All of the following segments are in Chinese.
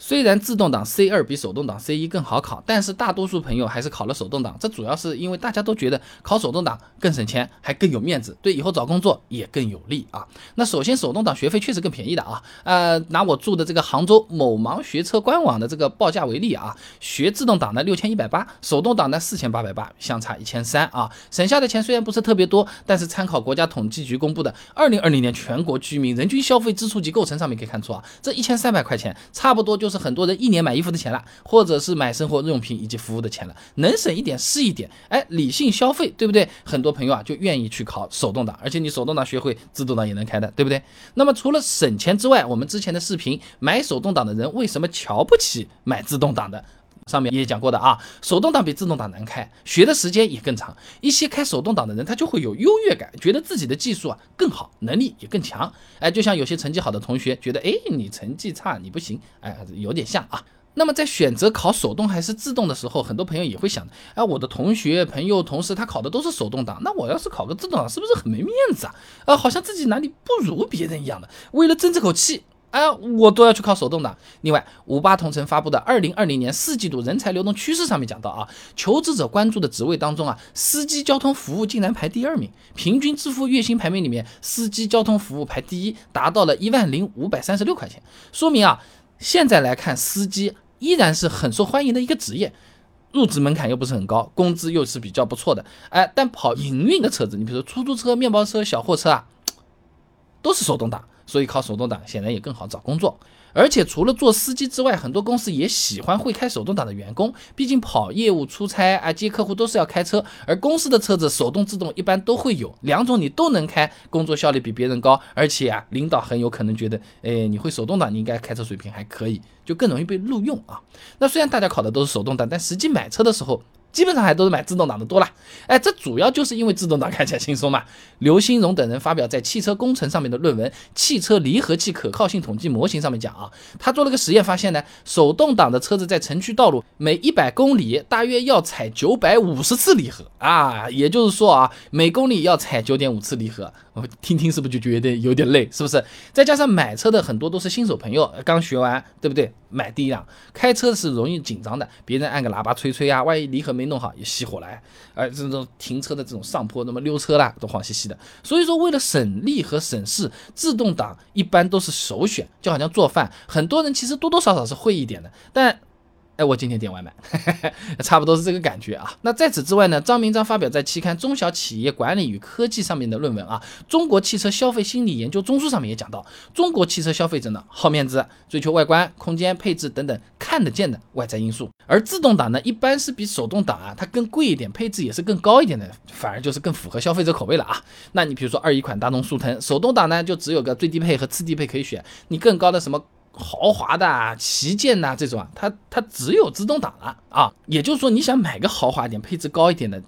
虽然自动挡 C 二比手动挡 C 一更好考，但是大多数朋友还是考了手动挡。这主要是因为大家都觉得考手动挡更省钱，还更有面子，对以后找工作也更有利啊。那首先，手动挡学费确实更便宜的啊。呃，拿我住的这个杭州某盲学车官网的这个报价为例啊，学自动挡的六千一百八，手动挡的四千八百八，相差一千三啊。省下的钱虽然不是特别多，但是参考国家统计局公布的二零二零年全国居民人均消费支出及构成上面可以看出啊，这一千三百块钱差不多就。就是很多人一年买衣服的钱了，或者是买生活日用品以及服务的钱了，能省一点是一点，哎，理性消费，对不对？很多朋友啊就愿意去考手动挡，而且你手动挡学会，自动挡也能开的，对不对？那么除了省钱之外，我们之前的视频买手动挡的人为什么瞧不起买自动挡的？上面也讲过的啊，手动挡比自动挡难开，学的时间也更长。一些开手动挡的人，他就会有优越感，觉得自己的技术啊更好，能力也更强。哎，就像有些成绩好的同学觉得，哎，你成绩差，你不行，哎，有点像啊。那么在选择考手动还是自动的时候，很多朋友也会想，哎，我的同学、朋友、同事他考的都是手动挡，那我要是考个自动挡，是不是很没面子啊？啊，好像自己哪里不如别人一样的。为了争这口气。哎，我都要去考手动挡。另外，五八同城发布的二零二零年四季度人才流动趋势上面讲到啊，求职者关注的职位当中啊，司机交通服务竟然排第二名，平均支付月薪排名里面，司机交通服务排第一，达到了一万零五百三十六块钱。说明啊，现在来看，司机依然是很受欢迎的一个职业，入职门槛又不是很高，工资又是比较不错的。哎，但跑营运的车子，你比如说出租车、面包车、小货车啊，都是手动挡。所以考手动挡显然也更好找工作，而且除了做司机之外，很多公司也喜欢会开手动挡的员工。毕竟跑业务、出差啊、接客户都是要开车，而公司的车子手动、自动一般都会有两种，你都能开，工作效率比别人高，而且啊，领导很有可能觉得，哎，你会手动挡，你应该开车水平还可以，就更容易被录用啊。那虽然大家考的都是手动挡，但实际买车的时候。基本上还都是买自动挡的多了，哎，这主要就是因为自动挡看起来轻松嘛。刘新荣等人发表在汽车工程上面的论文《汽车离合器可靠性统计模型》上面讲啊，他做了个实验，发现呢，手动挡的车子在城区道路每一百公里大约要踩九百五十次离合啊，也就是说啊，每公里要踩九点五次离合。听听是不是就觉得有点累，是不是？再加上买车的很多都是新手朋友，刚学完，对不对？买第一辆，开车是容易紧张的，别人按个喇叭吹吹啊，万一离合没弄好也熄火了，哎这种停车的这种上坡，那么溜车啦，都慌兮兮的。所以说，为了省力和省事，自动挡一般都是首选。就好像做饭，很多人其实多多少少是会一点的，但。哎，我今天点外卖，差不多是这个感觉啊。那在此之外呢，张明章发表在期刊《中小企业管理与科技》上面的论文啊，《中国汽车消费心理研究综述》上面也讲到，中国汽车消费者呢好面子，追求外观、空间、配置等等看得见的外在因素。而自动挡呢，一般是比手动挡啊，它更贵一点，配置也是更高一点的，反而就是更符合消费者口味了啊。那你比如说二一款大众速腾，手动挡呢就只有个最低配和次低配可以选，你更高的什么？豪华的旗舰呐，这种啊，它它只有自动挡了啊，也就是说你想买个豪华点、配置高一点的，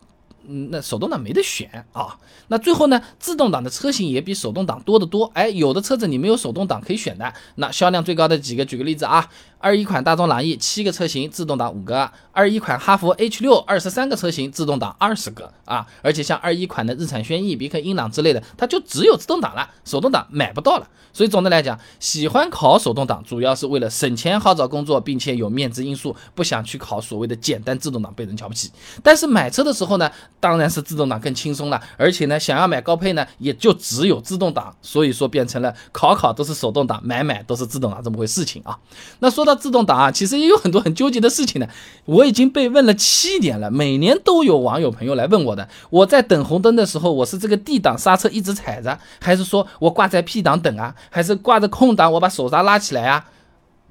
嗯，那手动挡没得选啊。那最后呢，自动挡的车型也比手动挡多得多。哎，有的车子你没有手动挡可以选的，那销量最高的几个，举个例子啊。二一款大众朗逸七个车型，自动挡五个；二一款哈弗 H 六二十三个车型，自动挡二十个啊！而且像二一款的日产轩逸、别克英朗之类的，它就只有自动挡了，手动挡买不到了。所以总的来讲，喜欢考手动挡，主要是为了省钱、好找工作，并且有面子因素，不想去考所谓的简单自动挡被人瞧不起。但是买车的时候呢，当然是自动挡更轻松了，而且呢，想要买高配呢，也就只有自动挡。所以说变成了考考都是手动挡，买买都是自动挡这么回事情啊。那说到。自动挡啊，其实也有很多很纠结的事情呢。我已经被问了七年了，每年都有网友朋友来问我的。我在等红灯的时候，我是这个 D 档刹车一直踩着，还是说我挂在 P 档等啊，还是挂着空档我把手刹拉起来啊？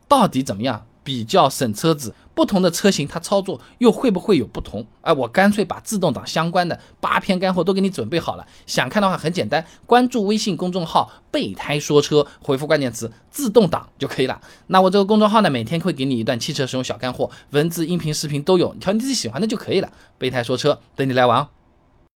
到底怎么样比较省车子？不同的车型，它操作又会不会有不同？哎，我干脆把自动挡相关的八篇干货都给你准备好了。想看的话很简单，关注微信公众号“备胎说车”，回复关键词“自动挡”就可以了。那我这个公众号呢，每天会给你一段汽车使用小干货，文字、音频、视频都有，挑你自己喜欢的就可以了。备胎说车，等你来玩哦。